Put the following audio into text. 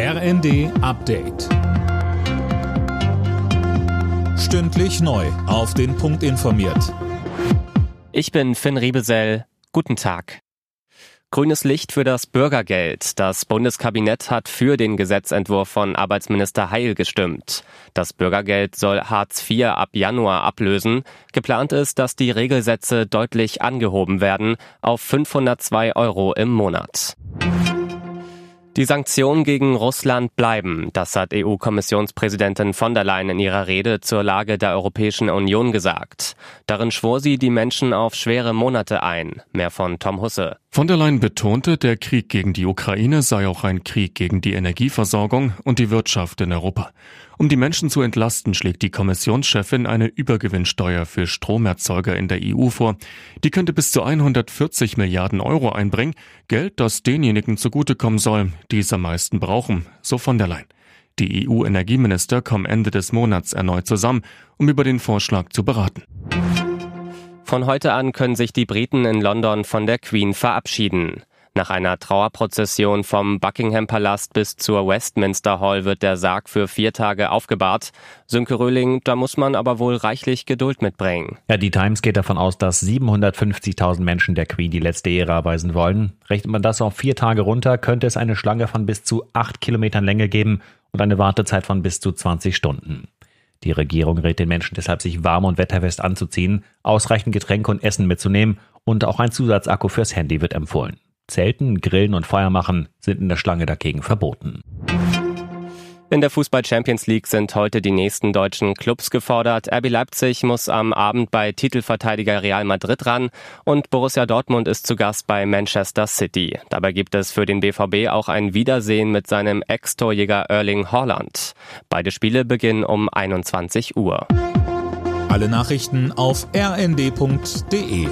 RND Update. Stündlich neu. Auf den Punkt informiert. Ich bin Finn Riebesell. Guten Tag. Grünes Licht für das Bürgergeld. Das Bundeskabinett hat für den Gesetzentwurf von Arbeitsminister Heil gestimmt. Das Bürgergeld soll Hartz IV ab Januar ablösen. Geplant ist, dass die Regelsätze deutlich angehoben werden auf 502 Euro im Monat. Die Sanktionen gegen Russland bleiben. Das hat EU-Kommissionspräsidentin von der Leyen in ihrer Rede zur Lage der Europäischen Union gesagt. Darin schwor sie die Menschen auf schwere Monate ein. Mehr von Tom Husse. Von der Leyen betonte, der Krieg gegen die Ukraine sei auch ein Krieg gegen die Energieversorgung und die Wirtschaft in Europa. Um die Menschen zu entlasten, schlägt die Kommissionschefin eine Übergewinnsteuer für Stromerzeuger in der EU vor. Die könnte bis zu 140 Milliarden Euro einbringen, Geld, das denjenigen zugutekommen soll, die es am meisten brauchen, so von der Leyen. Die EU-Energieminister kommen Ende des Monats erneut zusammen, um über den Vorschlag zu beraten. Von heute an können sich die Briten in London von der Queen verabschieden. Nach einer Trauerprozession vom Buckingham Palast bis zur Westminster Hall wird der Sarg für vier Tage aufgebahrt. Sönke Röhling, da muss man aber wohl reichlich Geduld mitbringen. Ja, die Times geht davon aus, dass 750.000 Menschen der Queen die letzte Ehre erweisen wollen. Rechnet man das auf vier Tage runter, könnte es eine Schlange von bis zu acht Kilometern Länge geben und eine Wartezeit von bis zu 20 Stunden. Die Regierung rät den Menschen deshalb, sich warm und wetterfest anzuziehen, ausreichend Getränke und Essen mitzunehmen und auch ein Zusatzakku fürs Handy wird empfohlen. Zelten, Grillen und Feuer machen sind in der Schlange dagegen verboten. In der Fußball Champions League sind heute die nächsten deutschen Clubs gefordert. RB Leipzig muss am Abend bei Titelverteidiger Real Madrid ran und Borussia Dortmund ist zu Gast bei Manchester City. Dabei gibt es für den BVB auch ein Wiedersehen mit seinem Ex-Torjäger Erling Haaland. Beide Spiele beginnen um 21 Uhr. Alle Nachrichten auf rnd.de